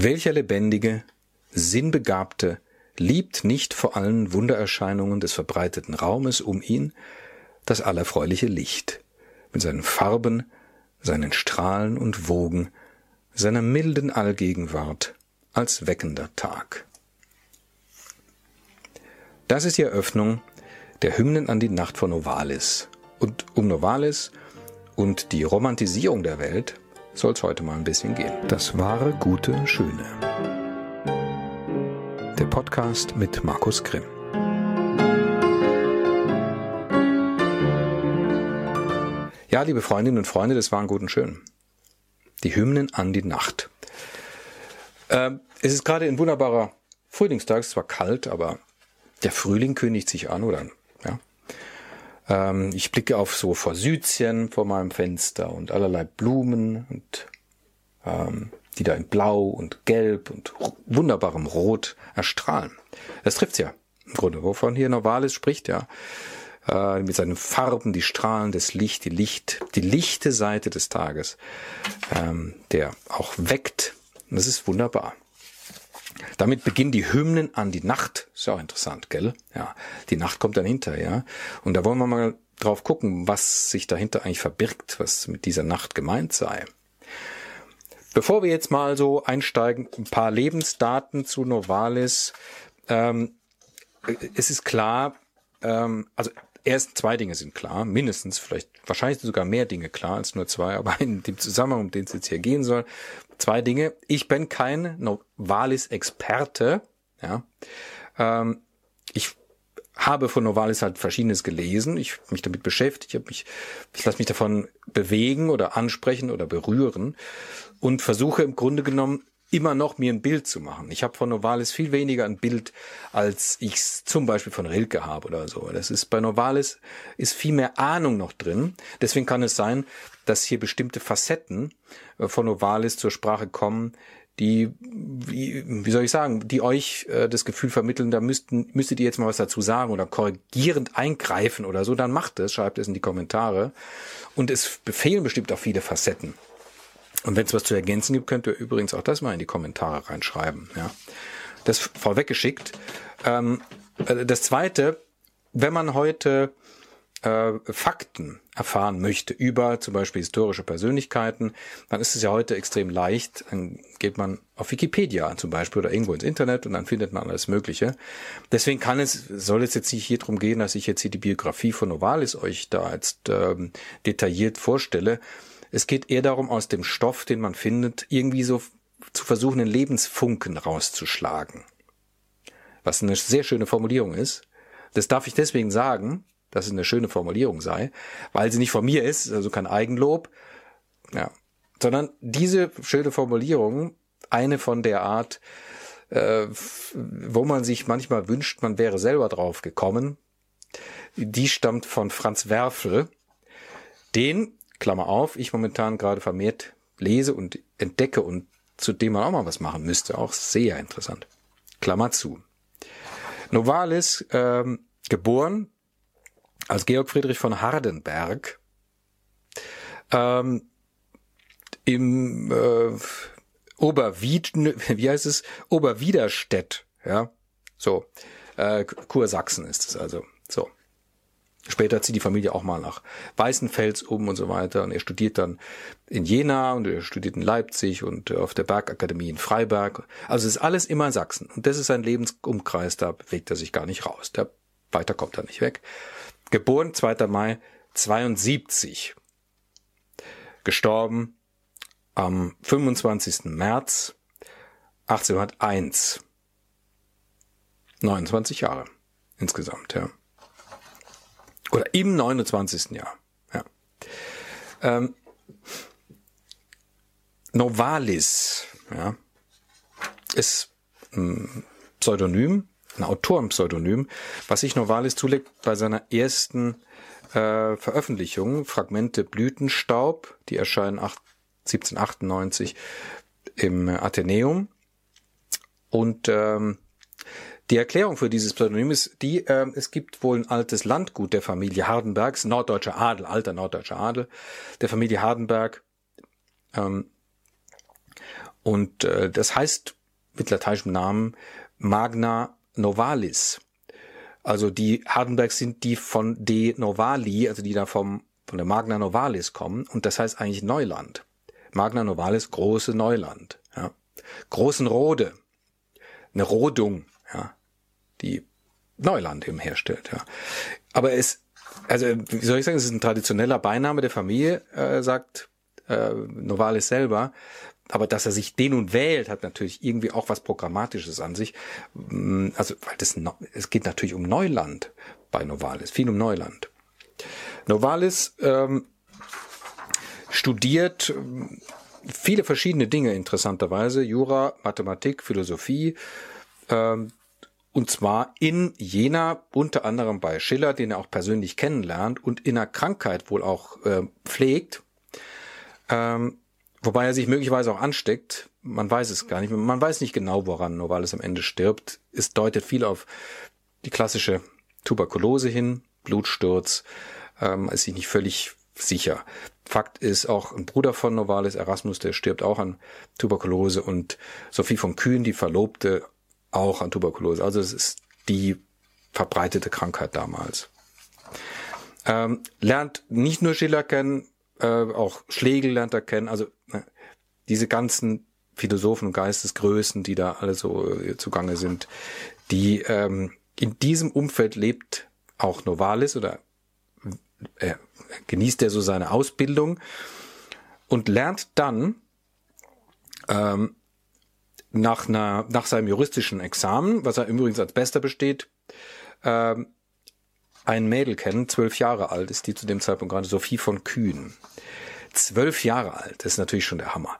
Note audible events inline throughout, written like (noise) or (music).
Welcher lebendige, sinnbegabte liebt nicht vor allen Wundererscheinungen des verbreiteten Raumes um ihn das allerfreuliche Licht mit seinen Farben, seinen Strahlen und Wogen, seiner milden Allgegenwart als weckender Tag. Das ist die Eröffnung der Hymnen an die Nacht von Novalis. Und um Novalis und die Romantisierung der Welt soll es heute mal ein bisschen gehen. Das wahre, gute, schöne. Der Podcast mit Markus Grimm. Ja, liebe Freundinnen und Freunde, das war gut und schön. Die Hymnen an die Nacht. Ähm, es ist gerade ein wunderbarer Frühlingstag, es war kalt, aber der Frühling kündigt sich an, oder? Ja. Ähm, ich blicke auf so Forsythien vor meinem Fenster und allerlei Blumen und ähm, die da in Blau und Gelb und wunderbarem Rot erstrahlen. Das trifft's ja im Grunde, wovon hier Novalis spricht, ja. Äh, mit seinen Farben, die Strahlen des Licht, die Licht, die lichte Seite des Tages, ähm, der auch weckt. Das ist wunderbar. Damit beginnen die Hymnen an die Nacht. Ist ja auch interessant, gell? Ja, die Nacht kommt dann hinterher. Und da wollen wir mal drauf gucken, was sich dahinter eigentlich verbirgt, was mit dieser Nacht gemeint sei. Bevor wir jetzt mal so einsteigen, ein paar Lebensdaten zu Novalis. Ähm, es ist klar, ähm, also erst zwei Dinge sind klar, mindestens, vielleicht wahrscheinlich sogar mehr Dinge klar als nur zwei, (laughs) aber in dem Zusammenhang, um den es jetzt hier gehen soll, zwei Dinge. Ich bin kein Novalis-Experte, ja. Ähm, ich habe von Novalis halt Verschiedenes gelesen, ich mich damit beschäftigt, ich, mich, ich lasse mich davon bewegen oder ansprechen oder berühren und versuche im Grunde genommen immer noch mir ein Bild zu machen. Ich habe von Novalis viel weniger ein Bild, als ich zum Beispiel von Rilke habe oder so. Das ist bei Novalis ist viel mehr Ahnung noch drin. Deswegen kann es sein, dass hier bestimmte Facetten äh, von Novalis zur Sprache kommen, die, wie, wie soll ich sagen, die euch äh, das Gefühl vermitteln, da müssten, müsstet ihr jetzt mal was dazu sagen oder korrigierend eingreifen oder so, dann macht es, schreibt es in die Kommentare. Und es befehlen bestimmt auch viele Facetten. Und wenn es was zu ergänzen gibt, könnt ihr übrigens auch das mal in die Kommentare reinschreiben. Ja. Das vorweggeschickt. Ähm, äh, das zweite, wenn man heute äh, Fakten erfahren möchte über zum Beispiel historische Persönlichkeiten, dann ist es ja heute extrem leicht. Dann geht man auf Wikipedia zum Beispiel oder irgendwo ins Internet und dann findet man alles Mögliche. Deswegen kann es, soll es jetzt nicht hier drum gehen, dass ich jetzt hier die Biografie von Novalis euch da jetzt ähm, detailliert vorstelle. Es geht eher darum, aus dem Stoff, den man findet, irgendwie so zu versuchen, einen Lebensfunken rauszuschlagen. Was eine sehr schöne Formulierung ist. Das darf ich deswegen sagen, dass es eine schöne Formulierung sei, weil sie nicht von mir ist, also kein Eigenlob, ja, sondern diese schöne Formulierung, eine von der Art, äh, wo man sich manchmal wünscht, man wäre selber drauf gekommen, die stammt von Franz Werfel, den Klammer auf, ich momentan gerade vermehrt lese und entdecke und zu dem man auch mal was machen müsste. Auch sehr interessant. Klammer zu. Novalis, ähm, geboren als Georg Friedrich von Hardenberg, ähm, im äh, Oberwied, wie heißt es? Oberwiderstedt, ja, so, äh, Kursachsen ist es also, so. Später zieht die Familie auch mal nach Weißenfels um und so weiter. Und er studiert dann in Jena und er studiert in Leipzig und auf der Bergakademie in Freiberg. Also es ist alles immer in Sachsen. Und das ist sein Lebensumkreis, da bewegt er sich gar nicht raus. Der, weiter kommt er nicht weg. Geboren 2. Mai 72. Gestorben am 25. März 1801. 29 Jahre insgesamt, ja. Oder im 29. Jahr. Ja. Ähm, Novalis ja, ist ein Pseudonym, ein Autorenpseudonym, was sich Novalis zulegt bei seiner ersten äh, Veröffentlichung, Fragmente Blütenstaub, die erscheinen 8, 1798 im Athenäum. Und ähm, die Erklärung für dieses Pseudonym ist die, äh, es gibt wohl ein altes Landgut der Familie Hardenbergs, norddeutscher Adel, alter norddeutscher Adel, der Familie Hardenberg. Ähm, Und äh, das heißt mit lateinischem Namen Magna Novalis. Also die Hardenbergs sind die von De Novali, also die da vom, von der Magna Novalis kommen. Und das heißt eigentlich Neuland. Magna Novalis, große Neuland. Ja. Großen Rode. Eine Rodung, ja, die Neuland eben herstellt. Ja. Aber es, also wie soll ich sagen, es ist ein traditioneller Beiname der Familie, äh, sagt äh, Novalis selber. Aber dass er sich den nun wählt, hat natürlich irgendwie auch was Programmatisches an sich. Mm, also, weil das, es geht natürlich um Neuland bei Novalis, viel um Neuland. Novalis ähm, studiert ähm, viele verschiedene Dinge interessanterweise, Jura, Mathematik, Philosophie, ähm, und zwar in Jena, unter anderem bei Schiller, den er auch persönlich kennenlernt und in einer Krankheit wohl auch äh, pflegt. Ähm, Wobei er sich möglicherweise auch ansteckt. Man weiß es gar nicht. Man weiß nicht genau, woran Novalis am Ende stirbt. Es deutet viel auf die klassische Tuberkulose hin, Blutsturz. Ähm, ist sich nicht völlig sicher. Fakt ist auch ein Bruder von Novalis, Erasmus, der stirbt auch an Tuberkulose und Sophie von Kühn, die Verlobte, auch an Tuberkulose. Also es ist die verbreitete Krankheit damals. Ähm, lernt nicht nur Schiller kennen, äh, auch Schlegel lernt er kennen, also äh, diese ganzen Philosophen und Geistesgrößen, die da alle so äh, zugange sind, die ähm, in diesem Umfeld lebt auch Novalis oder äh, genießt er so seine Ausbildung und lernt dann ähm, nach, einer, nach seinem juristischen Examen, was er übrigens als Bester besteht, ähm, ein Mädel kennen, zwölf Jahre alt ist die zu dem Zeitpunkt gerade, Sophie von Kühn. Zwölf Jahre alt, das ist natürlich schon der Hammer.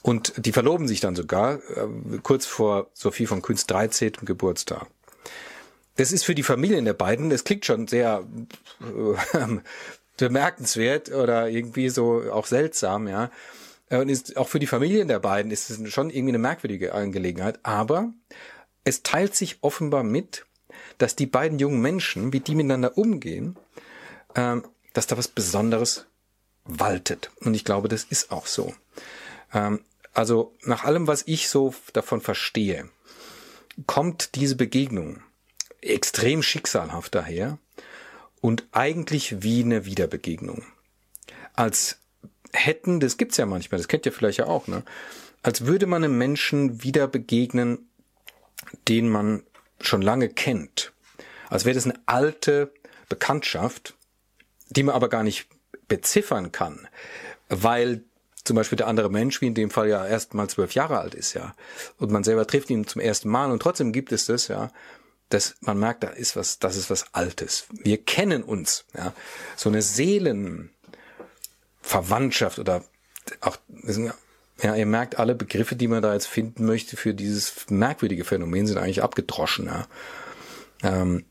Und die verloben sich dann sogar äh, kurz vor Sophie von Kühns 13. Geburtstag. Das ist für die Familien der beiden, das klingt schon sehr äh, (laughs) bemerkenswert oder irgendwie so auch seltsam, ja. Und ist auch für die Familien der beiden ist es schon irgendwie eine merkwürdige Angelegenheit. Aber es teilt sich offenbar mit, dass die beiden jungen Menschen, wie die miteinander umgehen, ähm, dass da was Besonderes waltet. Und ich glaube, das ist auch so. Ähm, also nach allem, was ich so davon verstehe, kommt diese Begegnung extrem schicksalhaft daher und eigentlich wie eine Wiederbegegnung. Als hätten, das gibt's ja manchmal, das kennt ihr vielleicht ja auch, ne? Als würde man einem Menschen wieder begegnen, den man schon lange kennt. Als wäre das eine alte Bekanntschaft, die man aber gar nicht beziffern kann, weil zum Beispiel der andere Mensch, wie in dem Fall ja erst mal zwölf Jahre alt ist, ja, und man selber trifft ihn zum ersten Mal und trotzdem gibt es das, ja, dass man merkt, da ist was, das ist was Altes. Wir kennen uns, ja, so eine Seelenverwandtschaft oder auch, ja, ihr merkt, alle Begriffe, die man da jetzt finden möchte für dieses merkwürdige Phänomen, sind eigentlich abgedroschen. Ja. Ähm,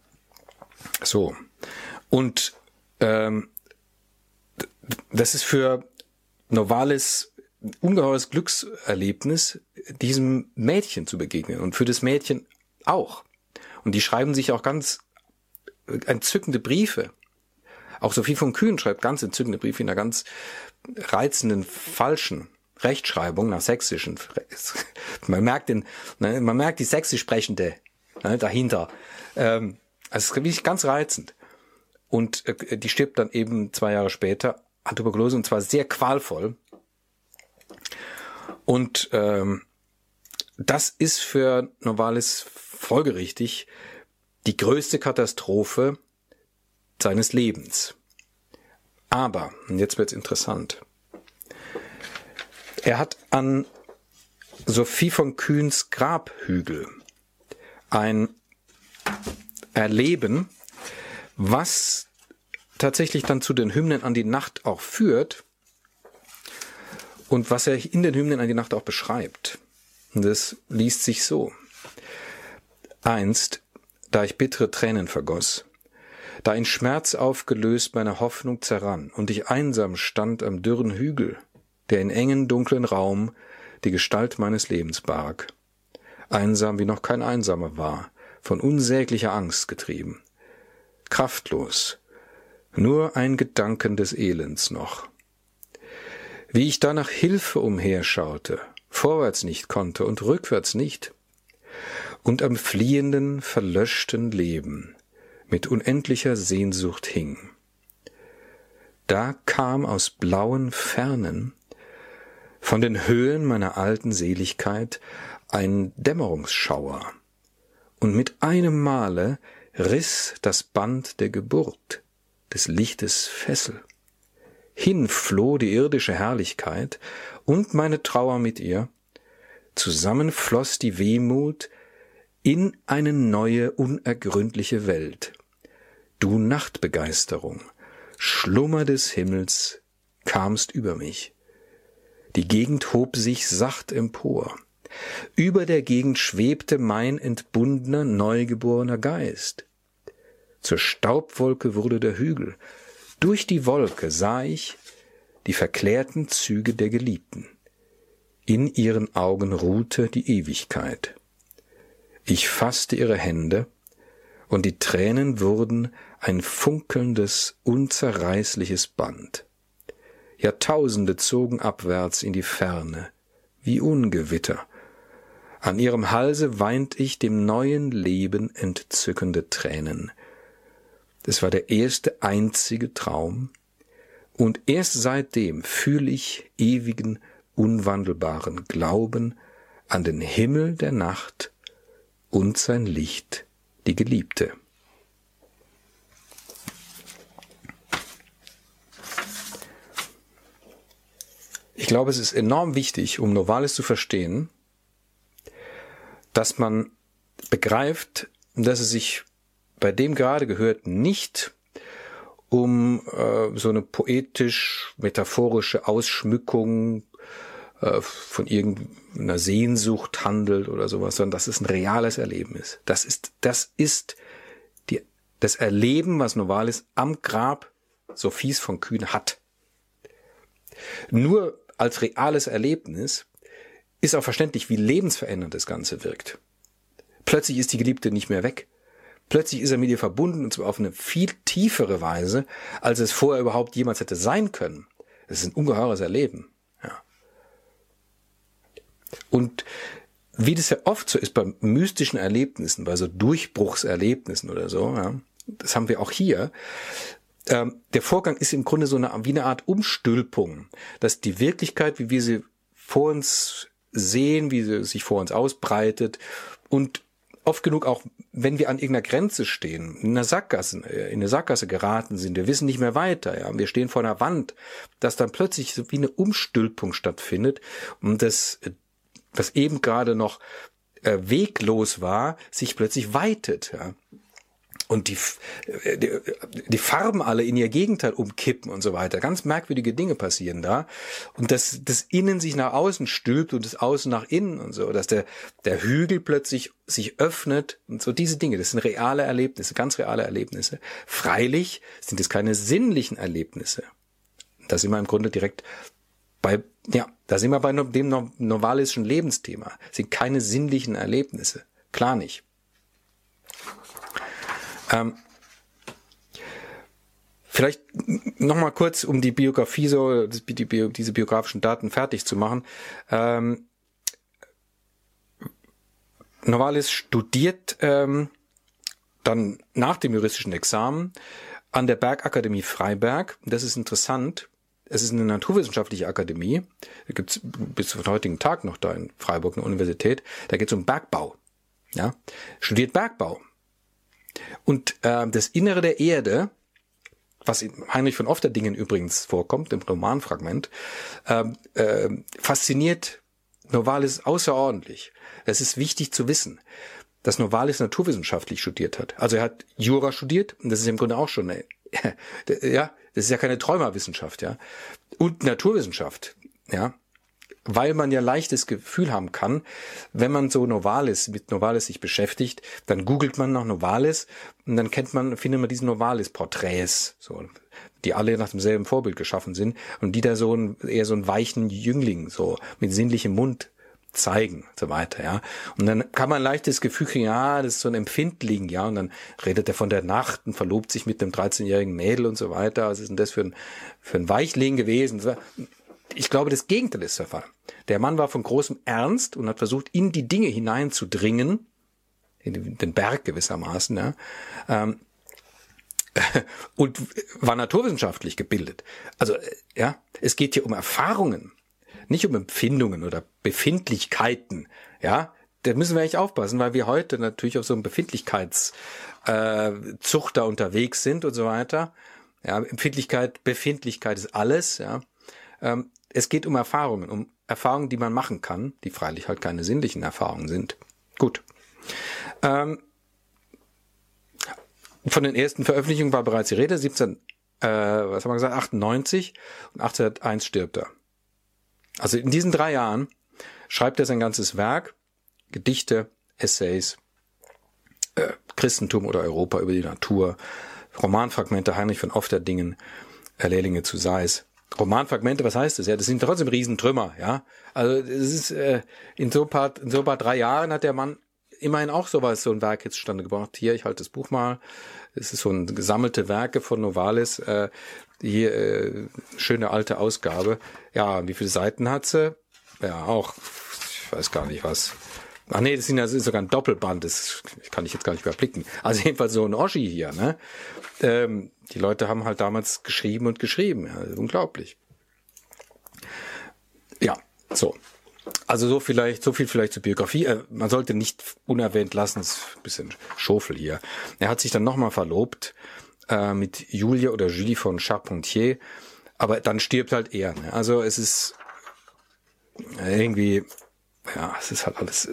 so. Und ähm, das ist für Novalis ungeheures Glückserlebnis, diesem Mädchen zu begegnen und für das Mädchen auch. Und die schreiben sich auch ganz entzückende Briefe. Auch Sophie von Kühn schreibt ganz entzückende Briefe in einer ganz reizenden, falschen Rechtschreibung nach sächsischen. (laughs) Man merkt den, ne, man merkt die sächsisch sprechende ne, dahinter. Ähm, also es ist wirklich ganz reizend. Und äh, die stirbt dann eben zwei Jahre später an Tuberkulose und zwar sehr qualvoll. Und ähm, das ist für Novalis folgerichtig die größte Katastrophe seines Lebens. Aber, und jetzt wird's interessant, er hat an Sophie von Kühns Grabhügel ein Erleben, was tatsächlich dann zu den Hymnen an die Nacht auch führt und was er in den Hymnen an die Nacht auch beschreibt. Und das liest sich so. Einst, da ich bittere Tränen vergoss, da in Schmerz aufgelöst meine Hoffnung zerrann und ich einsam stand am dürren Hügel, der in engen, dunklen Raum die Gestalt meines Lebens barg. Einsam wie noch kein Einsamer war, von unsäglicher Angst getrieben. Kraftlos, nur ein Gedanken des Elends noch. Wie ich da nach Hilfe umherschaute, vorwärts nicht konnte und rückwärts nicht, und am fliehenden, verlöschten Leben mit unendlicher Sehnsucht hing. Da kam aus blauen Fernen von den Höhen meiner alten Seligkeit ein Dämmerungsschauer, und mit einem Male riss das Band der Geburt, des Lichtes Fessel. Hinfloh die irdische Herrlichkeit und meine Trauer mit ihr, zusammen floss die Wehmut in eine neue, unergründliche Welt. Du Nachtbegeisterung, Schlummer des Himmels, kamst über mich. Die Gegend hob sich sacht empor. Über der Gegend schwebte mein entbundener, neugeborener Geist. Zur Staubwolke wurde der Hügel. Durch die Wolke sah ich die verklärten Züge der Geliebten. In ihren Augen ruhte die Ewigkeit. Ich fasste ihre Hände, und die Tränen wurden ein funkelndes, unzerreißliches Band. Jahrtausende zogen abwärts in die Ferne, wie Ungewitter. An ihrem Halse weint ich dem neuen Leben entzückende Tränen. Das war der erste einzige Traum, und erst seitdem fühle ich ewigen, unwandelbaren Glauben an den Himmel der Nacht und sein Licht, die Geliebte. Ich glaube, es ist enorm wichtig, um Novalis zu verstehen, dass man begreift, dass es sich bei dem gerade gehört nicht um äh, so eine poetisch-metaphorische Ausschmückung äh, von irgendeiner Sehnsucht handelt oder sowas, sondern dass es ein reales Erlebnis. Das ist, das ist die, das Erleben, was Novalis am Grab Sophies von Kühn hat. Nur als reales Erlebnis ist auch verständlich, wie lebensverändernd das Ganze wirkt. Plötzlich ist die Geliebte nicht mehr weg. Plötzlich ist er mit ihr verbunden und zwar auf eine viel tiefere Weise, als es vorher überhaupt jemals hätte sein können. Es ist ein ungeheures Erleben. Und wie das ja oft so ist bei mystischen Erlebnissen, bei so Durchbruchserlebnissen oder so, ja, das haben wir auch hier. Ähm, der Vorgang ist im Grunde so eine, wie eine Art Umstülpung, dass die Wirklichkeit, wie wir sie vor uns sehen, wie sie sich vor uns ausbreitet und oft genug auch, wenn wir an irgendeiner Grenze stehen, in einer Sackgasse, äh, in eine Sackgasse geraten sind, wir wissen nicht mehr weiter, ja, wir stehen vor einer Wand, dass dann plötzlich so wie eine Umstülpung stattfindet und das, was eben gerade noch äh, weglos war, sich plötzlich weitet, ja und die, äh, die, die Farben alle in ihr Gegenteil umkippen und so weiter. Ganz merkwürdige Dinge passieren da. Und dass das Innen sich nach außen stülpt und das Außen nach innen und so, dass der, der Hügel plötzlich sich öffnet und so diese Dinge, das sind reale Erlebnisse, ganz reale Erlebnisse. Freilich sind es keine sinnlichen Erlebnisse. Da sind wir im Grunde direkt bei, ja, da sind wir bei dem novalischen Lebensthema. Das sind keine sinnlichen Erlebnisse. Klar nicht. Ähm, vielleicht nochmal kurz, um die Biografie so, die, die, diese biografischen Daten fertig zu machen. Ähm, Novalis studiert ähm, dann nach dem juristischen Examen an der Bergakademie Freiberg. Das ist interessant. Es ist eine naturwissenschaftliche Akademie. Da gibt's bis zum heutigen Tag noch da in Freiburg eine Universität. Da geht es um Bergbau. Ja, studiert Bergbau. Und äh, das Innere der Erde, was in Heinrich von Ofterdingen übrigens vorkommt, im Romanfragment, äh, äh, fasziniert Novalis außerordentlich. Es ist wichtig zu wissen, dass Novalis naturwissenschaftlich studiert hat. Also er hat Jura studiert und das ist im Grunde auch schon, eine, (laughs) ja, das ist ja keine Träumerwissenschaft, ja. Und Naturwissenschaft, ja weil man ja leichtes Gefühl haben kann, wenn man so Novalis, mit Novalis sich beschäftigt, dann googelt man nach Novalis und dann kennt man, findet man diese Novalis-Porträts, so, die alle nach demselben Vorbild geschaffen sind und die da so ein, eher so einen weichen Jüngling, so mit sinnlichem Mund zeigen so weiter, ja. Und dann kann man leichtes Gefühl kriegen, ja, das ist so ein Empfindling, ja. Und dann redet er von der Nacht und verlobt sich mit einem 13-jährigen Mädel und so weiter. Was ist denn das für ein, für ein Weichling gewesen? ich glaube, das Gegenteil ist der Fall. Der Mann war von großem Ernst und hat versucht, in die Dinge hineinzudringen, in den Berg gewissermaßen, ja, ähm, (laughs) und war naturwissenschaftlich gebildet. Also, äh, ja, es geht hier um Erfahrungen, nicht um Empfindungen oder Befindlichkeiten, ja. Da müssen wir echt aufpassen, weil wir heute natürlich auf so einem Befindlichkeitszucht äh, unterwegs sind und so weiter. Ja, Empfindlichkeit, Befindlichkeit ist alles, ja. Ähm, es geht um Erfahrungen, um Erfahrungen, die man machen kann, die freilich halt keine sinnlichen Erfahrungen sind. Gut. Ähm, von den ersten Veröffentlichungen war bereits die Rede, 17, äh, was haben wir gesagt, 98 und 1801 stirbt er. Also in diesen drei Jahren schreibt er sein ganzes Werk, Gedichte, Essays, äh, Christentum oder Europa über die Natur, Romanfragmente Heinrich von Ofterdingen, Lehrlinge zu Seis. Romanfragmente, was heißt das? Ja, das sind trotzdem Riesentrümmer, ja. Also es ist äh, in so paar in so paar drei Jahren hat der Mann immerhin auch sowas, so ein Werk jetzt zustande gebracht. Hier, ich halte das Buch mal. Es ist so ein gesammelte Werke von Novalis. Äh, hier äh, schöne alte Ausgabe. Ja, wie viele Seiten hat sie? Ja, auch, ich weiß gar nicht was. Ach nee, das, sind, das ist sogar ein Doppelband, das kann ich jetzt gar nicht überblicken. Also jedenfalls so ein Oschi hier, ne? Ähm, die Leute haben halt damals geschrieben und geschrieben, ja, unglaublich. Ja, so. Also so vielleicht, so viel vielleicht zur Biografie. Äh, man sollte nicht unerwähnt lassen, ist ein bisschen Schofel hier. Er hat sich dann nochmal verlobt äh, mit Julia oder Julie von Charpentier, aber dann stirbt halt er. Ne? Also es ist irgendwie, ja, es ist halt alles.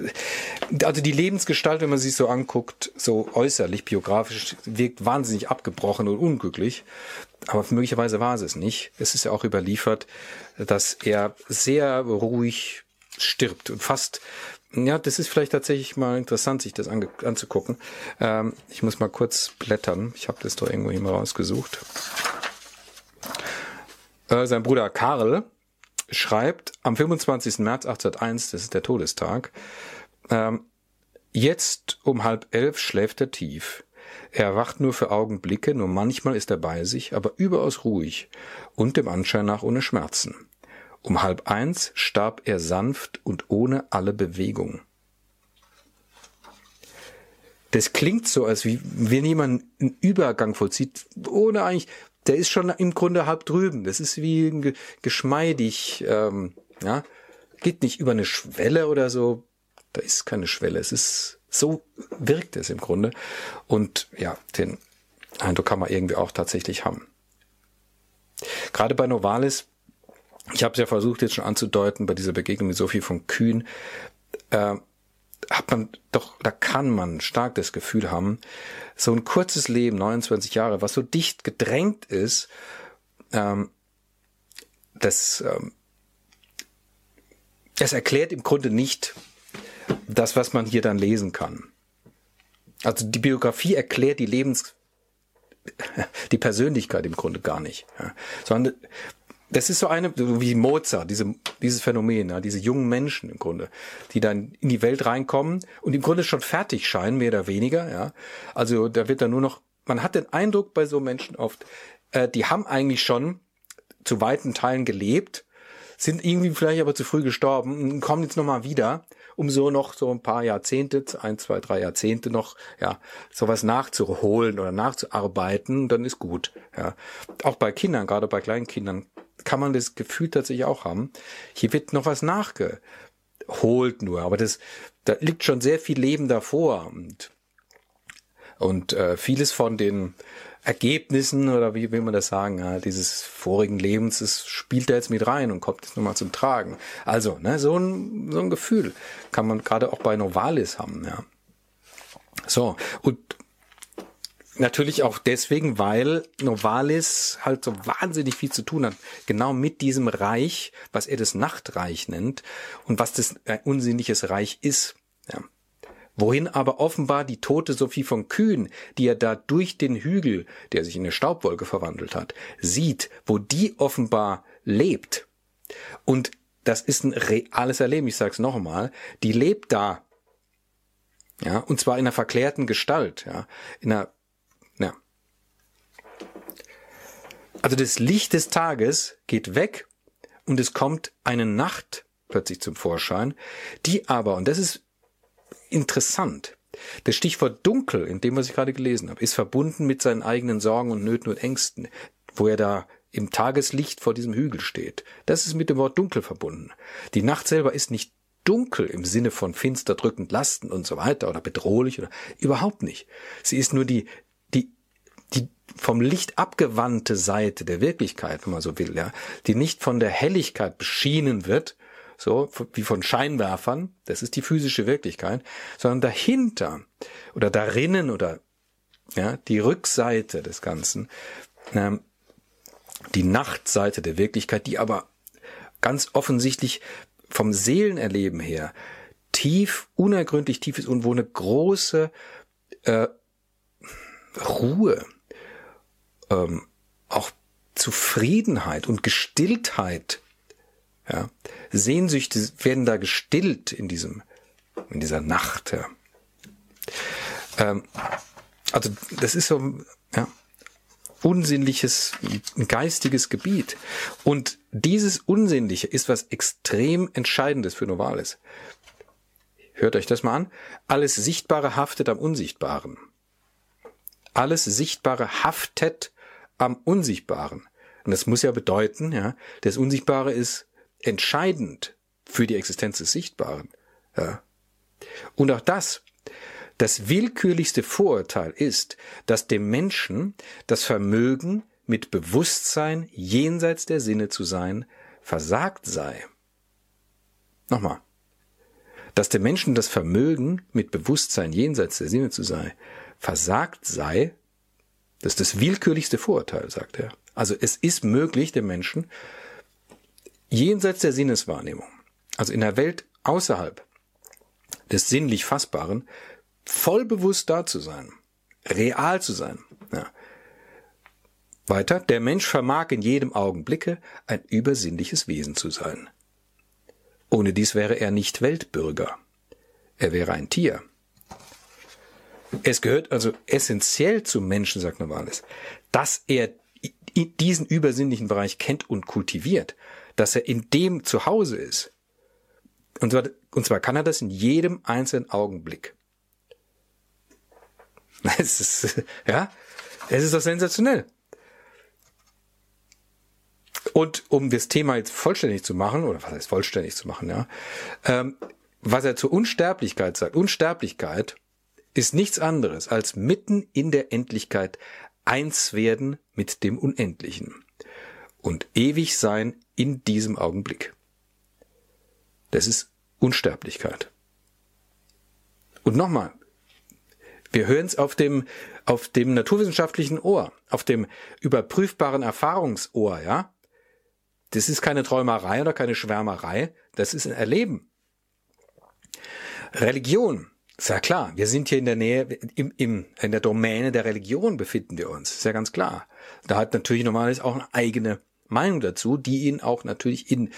Also die Lebensgestalt, wenn man sich so anguckt, so äußerlich, biografisch, wirkt wahnsinnig abgebrochen und unglücklich. Aber möglicherweise war es es nicht. Es ist ja auch überliefert, dass er sehr ruhig stirbt und fast ja, das ist vielleicht tatsächlich mal interessant, sich das anzugucken. Ähm, ich muss mal kurz blättern. Ich habe das doch irgendwo hier mal rausgesucht. Äh, sein Bruder Karl schreibt am 25. März 1801, das ist der Todestag, ähm, jetzt um halb elf schläft er tief. Er erwacht nur für Augenblicke, nur manchmal ist er bei sich, aber überaus ruhig und dem Anschein nach ohne Schmerzen. Um halb eins starb er sanft und ohne alle Bewegung. Das klingt so, als wie wenn jemand einen Übergang vollzieht, ohne eigentlich, der ist schon im Grunde halb drüben. Das ist wie geschmeidig, ähm, ja, geht nicht über eine Schwelle oder so. Da ist keine Schwelle. Es ist so wirkt es im Grunde. Und ja, den Eindruck kann man irgendwie auch tatsächlich haben. Gerade bei Novalis ich habe es ja versucht jetzt schon anzudeuten bei dieser Begegnung mit Sophie von Kühn, äh, hat man doch, da kann man stark das Gefühl haben, so ein kurzes Leben, 29 Jahre, was so dicht gedrängt ist, ähm, das, ähm, das erklärt im Grunde nicht das, was man hier dann lesen kann. Also die Biografie erklärt die Lebens, (laughs) die Persönlichkeit im Grunde gar nicht, ja. sondern das ist so eine, wie Mozart, diese, dieses Phänomen, ja, diese jungen Menschen im Grunde, die dann in die Welt reinkommen und im Grunde schon fertig scheinen, mehr oder weniger, ja. Also da wird dann nur noch, man hat den Eindruck bei so Menschen oft, äh, die haben eigentlich schon zu weiten Teilen gelebt, sind irgendwie vielleicht aber zu früh gestorben und kommen jetzt nochmal wieder, um so noch so ein paar Jahrzehnte, ein, zwei, drei Jahrzehnte noch, ja, sowas nachzuholen oder nachzuarbeiten, dann ist gut, ja. Auch bei Kindern, gerade bei kleinen Kindern, kann man das Gefühl tatsächlich auch haben. Hier wird noch was nachgeholt nur, aber das, da liegt schon sehr viel Leben davor und, und äh, vieles von den Ergebnissen oder wie will man das sagen, ja, dieses vorigen Lebens, das spielt da jetzt mit rein und kommt jetzt nochmal zum Tragen. Also, ne, so ein, so ein Gefühl kann man gerade auch bei Novalis haben, ja. So, und Natürlich auch deswegen, weil Novalis halt so wahnsinnig viel zu tun hat, genau mit diesem Reich, was er das Nachtreich nennt und was das ein unsinnliches Reich ist. Ja. Wohin aber offenbar die tote Sophie von Kühn, die er da durch den Hügel, der sich in eine Staubwolke verwandelt hat, sieht, wo die offenbar lebt. Und das ist ein reales Erleben, ich sag's noch einmal, die lebt da. Ja, und zwar in einer verklärten Gestalt, ja, in einer ja. Also das Licht des Tages geht weg und es kommt eine Nacht plötzlich zum Vorschein, die aber, und das ist interessant, das Stichwort dunkel, in dem, was ich gerade gelesen habe, ist verbunden mit seinen eigenen Sorgen und Nöten und Ängsten, wo er da im Tageslicht vor diesem Hügel steht. Das ist mit dem Wort dunkel verbunden. Die Nacht selber ist nicht dunkel im Sinne von finster, drückend, lastend und so weiter oder bedrohlich oder überhaupt nicht. Sie ist nur die, die, vom Licht abgewandte Seite der Wirklichkeit, wenn man so will, ja, die nicht von der Helligkeit beschienen wird, so wie von Scheinwerfern, das ist die physische Wirklichkeit, sondern dahinter oder darinnen oder ja, die Rückseite des Ganzen, ähm, die Nachtseite der Wirklichkeit, die aber ganz offensichtlich vom Seelenerleben her tief, unergründlich tief ist und wo eine große äh, Ruhe, ähm, auch Zufriedenheit und Gestilltheit, ja, Sehnsüchte werden da gestillt in diesem, in dieser Nacht, ja. Ähm, also das ist so, ja, unsinnliches, geistiges Gebiet. Und dieses Unsinnliche ist was extrem Entscheidendes für Novalis. Hört euch das mal an. Alles Sichtbare haftet am Unsichtbaren. Alles Sichtbare haftet am Unsichtbaren. Und das muss ja bedeuten, ja, das Unsichtbare ist entscheidend für die Existenz des Sichtbaren. Ja. Und auch das das willkürlichste Vorurteil ist, dass dem Menschen das Vermögen, mit Bewusstsein jenseits der Sinne zu sein, versagt sei. Nochmal. Dass dem Menschen das Vermögen, mit Bewusstsein jenseits der Sinne zu sein, versagt sei, das ist das willkürlichste Vorurteil, sagt er. Also es ist möglich, dem Menschen jenseits der Sinneswahrnehmung, also in der Welt außerhalb des sinnlich Fassbaren, voll bewusst da zu sein, real zu sein. Ja. Weiter, der Mensch vermag in jedem Augenblicke ein übersinnliches Wesen zu sein. Ohne dies wäre er nicht Weltbürger. Er wäre ein Tier. Es gehört also essentiell zum Menschen, sagt Novalis, dass er diesen übersinnlichen Bereich kennt und kultiviert, dass er in dem zu Hause ist. Und zwar, und zwar kann er das in jedem einzelnen Augenblick. (laughs) Es ist, ja, es ist doch sensationell. Und um das Thema jetzt vollständig zu machen, oder was heißt vollständig zu machen, ja, ähm, was er zur Unsterblichkeit sagt, Unsterblichkeit ist nichts anderes als mitten in der Endlichkeit eins werden mit dem Unendlichen und ewig sein in diesem Augenblick. Das ist Unsterblichkeit. Und nochmal, wir hören es auf dem, auf dem naturwissenschaftlichen Ohr, auf dem überprüfbaren Erfahrungsohr, ja. Das ist keine Träumerei oder keine Schwärmerei, das ist ein Erleben. Religion, ist ja klar, wir sind hier in der Nähe, im, im, in der Domäne der Religion befinden wir uns, ist ja ganz klar. Da hat natürlich normalerweise auch eine eigene Meinung dazu, die ihn auch natürlich in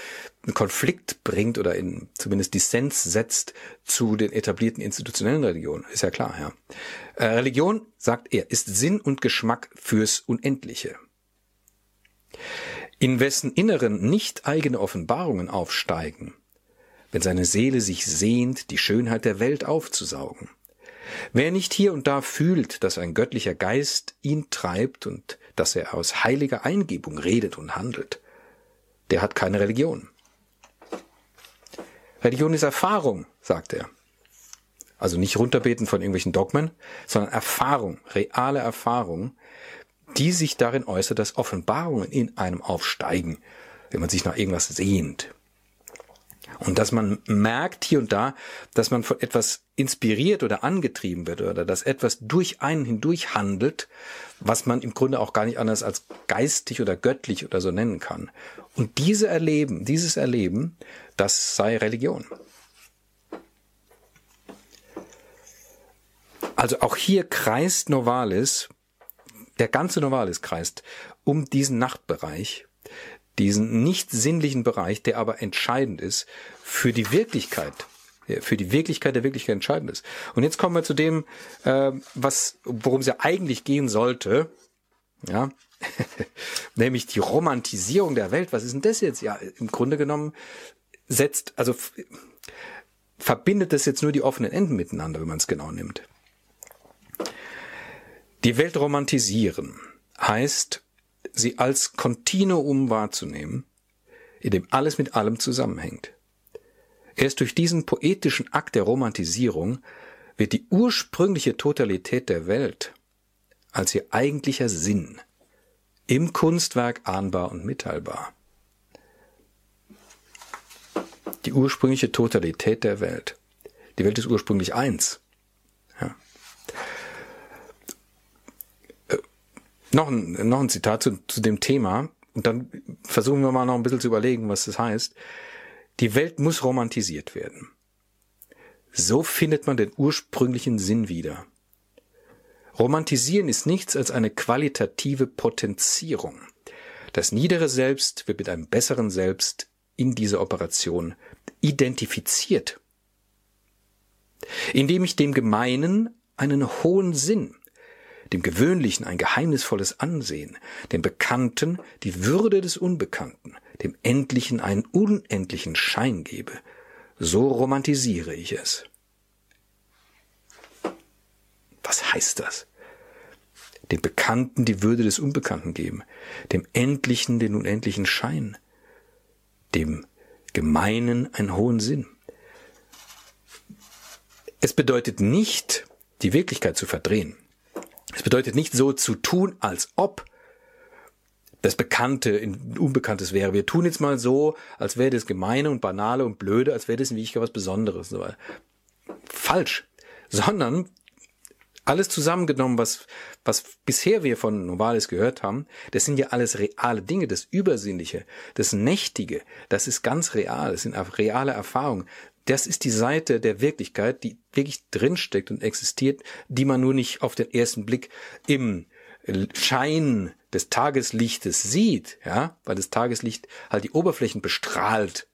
Konflikt bringt oder in zumindest Dissens setzt zu den etablierten institutionellen Religionen. Ist ja klar, ja. Äh, Religion, sagt er, ist Sinn und Geschmack fürs Unendliche. In wessen Inneren nicht eigene Offenbarungen aufsteigen, wenn seine Seele sich sehnt, die Schönheit der Welt aufzusaugen. Wer nicht hier und da fühlt, dass ein göttlicher Geist ihn treibt und dass er aus heiliger Eingebung redet und handelt, der hat keine Religion. Religion ist Erfahrung, sagt er. Also nicht runterbeten von irgendwelchen Dogmen, sondern Erfahrung, reale Erfahrung, die sich darin äußert, dass Offenbarungen in einem aufsteigen, wenn man sich nach irgendwas sehnt. Und dass man merkt hier und da, dass man von etwas inspiriert oder angetrieben wird oder dass etwas durch einen hindurch handelt, was man im Grunde auch gar nicht anders als geistig oder göttlich oder so nennen kann. Und diese Erleben, dieses Erleben, das sei Religion. Also auch hier kreist Novalis, der ganze Novalis kreist um diesen Nachtbereich, diesen nicht sinnlichen Bereich, der aber entscheidend ist für die Wirklichkeit, für die Wirklichkeit der Wirklichkeit entscheidend ist. Und jetzt kommen wir zu dem, äh, was, worum es ja eigentlich gehen sollte, ja, (laughs) nämlich die Romantisierung der Welt. Was ist denn das jetzt? Ja, im Grunde genommen setzt, also verbindet das jetzt nur die offenen Enden miteinander, wenn man es genau nimmt. Die Welt romantisieren heißt, sie als Kontinuum wahrzunehmen, in dem alles mit allem zusammenhängt. Erst durch diesen poetischen Akt der Romantisierung wird die ursprüngliche Totalität der Welt als ihr eigentlicher Sinn im Kunstwerk ahnbar und mitteilbar. Die ursprüngliche Totalität der Welt. Die Welt ist ursprünglich eins. Ja. Äh, noch, ein, noch ein Zitat zu, zu dem Thema. Und dann versuchen wir mal noch ein bisschen zu überlegen, was das heißt. Die Welt muss romantisiert werden. So findet man den ursprünglichen Sinn wieder. Romantisieren ist nichts als eine qualitative Potenzierung. Das niedere Selbst wird mit einem besseren Selbst in dieser Operation identifiziert. Indem ich dem Gemeinen einen hohen Sinn, dem Gewöhnlichen ein geheimnisvolles Ansehen, dem Bekannten die Würde des Unbekannten, dem Endlichen einen unendlichen Schein gebe, so romantisiere ich es. Was heißt das? Dem Bekannten die Würde des Unbekannten geben, dem Endlichen den unendlichen Schein, dem Gemeinen einen hohen Sinn. Es bedeutet nicht, die Wirklichkeit zu verdrehen. Es bedeutet nicht so zu tun, als ob das Bekannte in Unbekanntes wäre. Wir tun jetzt mal so, als wäre das Gemeine und Banale und Blöde, als wäre das in Wirklichkeit was Besonderes. Falsch. Sondern alles zusammengenommen, was, was bisher wir von Novalis gehört haben, das sind ja alles reale Dinge, das Übersinnliche, das Nächtige, das ist ganz real, das sind reale Erfahrungen. Das ist die Seite der Wirklichkeit, die wirklich drinsteckt und existiert, die man nur nicht auf den ersten Blick im Schein des Tageslichtes sieht, ja, weil das Tageslicht halt die Oberflächen bestrahlt,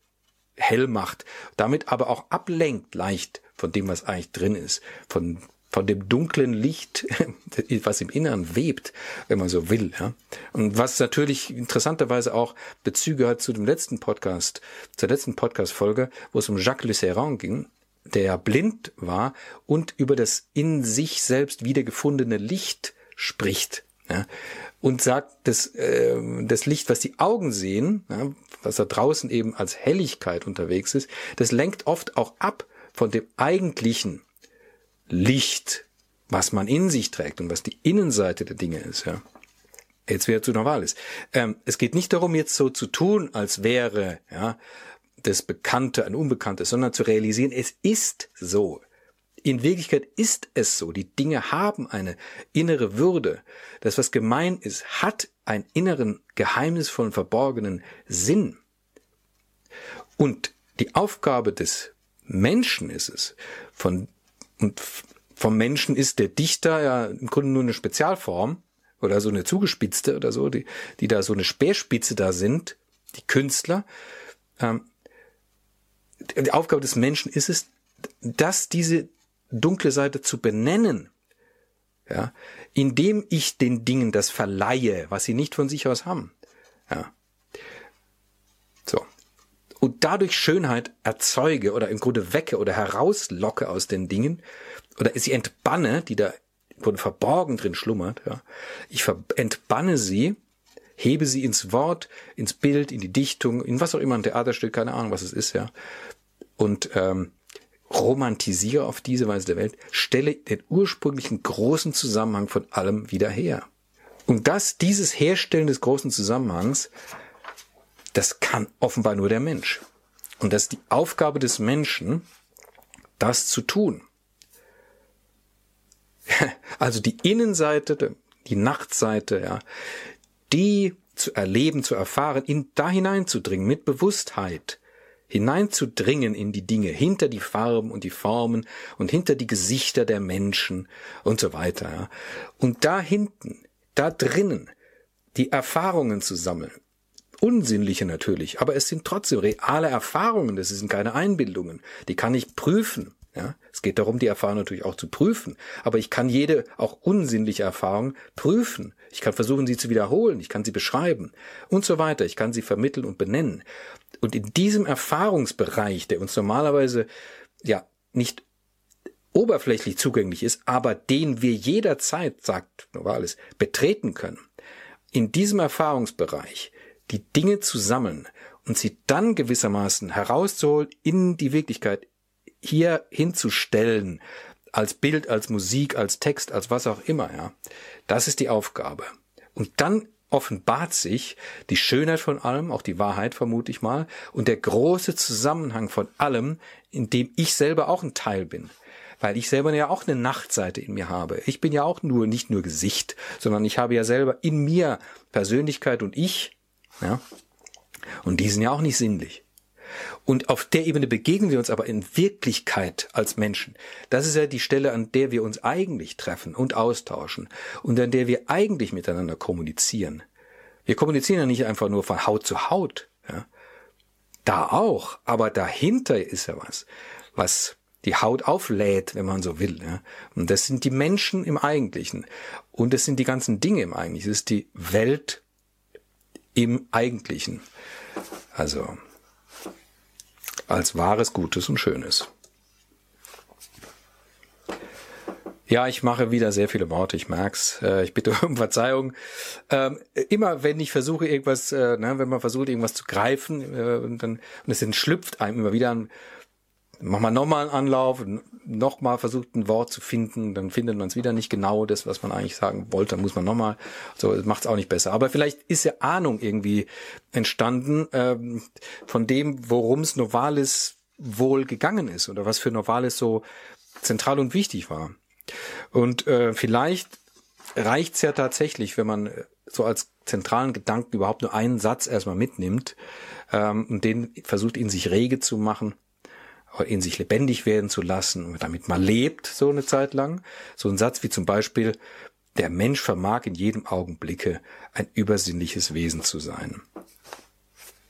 hell macht, damit aber auch ablenkt leicht von dem, was eigentlich drin ist, von von dem dunklen Licht, (laughs) was im Inneren webt, wenn man so will. Ja? Und was natürlich interessanterweise auch Bezüge hat zu dem letzten Podcast, zur letzten Podcast-Folge, wo es um Jacques Le ging, der blind war und über das in sich selbst wiedergefundene Licht spricht. Ja? Und sagt, das, äh, das Licht, was die Augen sehen, ja, was da draußen eben als Helligkeit unterwegs ist, das lenkt oft auch ab von dem eigentlichen Licht, was man in sich trägt und was die Innenseite der Dinge ist, ja. Jetzt wieder zu Novalis. Ähm, es geht nicht darum, jetzt so zu tun, als wäre, ja, das Bekannte ein Unbekanntes, sondern zu realisieren, es ist so. In Wirklichkeit ist es so. Die Dinge haben eine innere Würde. Das, was gemein ist, hat einen inneren, geheimnisvollen, verborgenen Sinn. Und die Aufgabe des Menschen ist es, von und vom Menschen ist der Dichter ja im Grunde nur eine Spezialform oder so eine zugespitzte oder so, die, die da so eine Speerspitze da sind, die Künstler. Ähm, die Aufgabe des Menschen ist es, dass diese dunkle Seite zu benennen, ja, indem ich den Dingen das verleihe, was sie nicht von sich aus haben. Ja und dadurch Schönheit erzeuge oder im Grunde wecke oder herauslocke aus den Dingen oder sie entbanne, die da im verborgen drin schlummert, ja. Ich entbanne sie, hebe sie ins Wort, ins Bild, in die Dichtung, in was auch immer, ein Theaterstück, keine Ahnung, was es ist, ja. Und ähm, romantisiere auf diese Weise der Welt, stelle den ursprünglichen großen Zusammenhang von allem wieder her. Und das, dieses Herstellen des großen Zusammenhangs das kann offenbar nur der Mensch. Und das ist die Aufgabe des Menschen, das zu tun. (laughs) Also die Innenseite, die Nachtseite, ja, die zu erleben, zu erfahren, in da hineinzudringen mit Bewusstheit, hineinzudringen in die Dinge, hinter die Farben und die Formen und hinter die Gesichter der Menschen und so weiter. Ja. Und da hinten, da drinnen, die Erfahrungen zu sammeln, unsinnliche natürlich, aber es sind trotzdem reale Erfahrungen, das sind keine Einbildungen. Die kann ich prüfen. Ja, es geht darum, die Erfahrung natürlich auch zu prüfen. Aber ich kann jede auch unsinnliche Erfahrung prüfen. Ich kann versuchen, sie zu wiederholen. Ich kann sie beschreiben und so weiter. Ich kann sie vermitteln und benennen. Und in diesem Erfahrungsbereich, der uns normalerweise ja nicht oberflächlich zugänglich ist, aber den wir jederzeit, sagt Novalis, betreten können, in diesem Erfahrungsbereich die Dinge zu sammeln und sie dann gewissermaßen herauszuholen in die Wirklichkeit, hier hinzustellen, als Bild, als Musik, als Text, als was auch immer, ja. Das ist die Aufgabe. Und dann offenbart sich die Schönheit von allem, auch die Wahrheit vermute ich mal, und der große Zusammenhang von allem, in dem ich selber auch ein Teil bin. Weil ich selber ja auch eine Nachtseite in mir habe. Ich bin ja auch nur, nicht nur Gesicht, sondern ich habe ja selber in mir Persönlichkeit und ich, ja. Und die sind ja auch nicht sinnlich. Und auf der Ebene begegnen wir uns aber in Wirklichkeit als Menschen. Das ist ja die Stelle, an der wir uns eigentlich treffen und austauschen und an der wir eigentlich miteinander kommunizieren. Wir kommunizieren ja nicht einfach nur von Haut zu Haut. Ja. Da auch, aber dahinter ist ja was, was die Haut auflädt, wenn man so will. Ja. Und das sind die Menschen im Eigentlichen. Und das sind die ganzen Dinge im Eigentlichen. Das ist die Welt im Eigentlichen. Also als wahres Gutes und Schönes. Ja, ich mache wieder sehr viele Worte, ich merk's. Äh, ich bitte (laughs) um Verzeihung. Ähm, immer wenn ich versuche irgendwas, äh, ne, wenn man versucht irgendwas zu greifen äh, und dann und es entschlüpft einem immer wieder ein macht man nochmal einen Anlauf, nochmal versucht ein Wort zu finden, dann findet man es wieder nicht genau das, was man eigentlich sagen wollte, dann muss man nochmal, so macht es auch nicht besser. Aber vielleicht ist ja Ahnung irgendwie entstanden ähm, von dem, worum es Novalis wohl gegangen ist oder was für Novalis so zentral und wichtig war. Und äh, vielleicht reicht's ja tatsächlich, wenn man so als zentralen Gedanken überhaupt nur einen Satz erstmal mitnimmt ähm, und den versucht in sich rege zu machen in sich lebendig werden zu lassen und damit man lebt so eine Zeit lang. So ein Satz wie zum Beispiel, der Mensch vermag in jedem Augenblicke ein übersinnliches Wesen zu sein.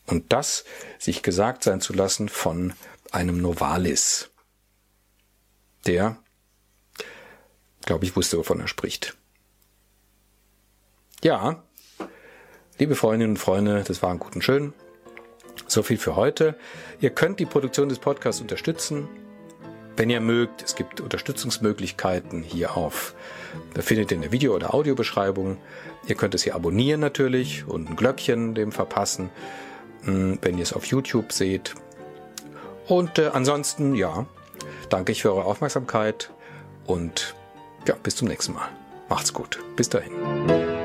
Und das sich gesagt sein zu lassen von einem Novalis, der, glaube ich, wusste, wovon er spricht. Ja, liebe Freundinnen und Freunde, das war ein guten Schön. So viel für heute. Ihr könnt die Produktion des Podcasts unterstützen. Wenn ihr mögt, es gibt Unterstützungsmöglichkeiten hier auf, da findet ihr in der Video- oder Audiobeschreibung. Ihr könnt es hier abonnieren natürlich und ein Glöckchen dem verpassen, hm, wenn ihr es auf YouTube seht. Und äh, ansonsten, ja, danke ich für eure Aufmerksamkeit und ja, bis zum nächsten Mal. Macht's gut. Bis dahin.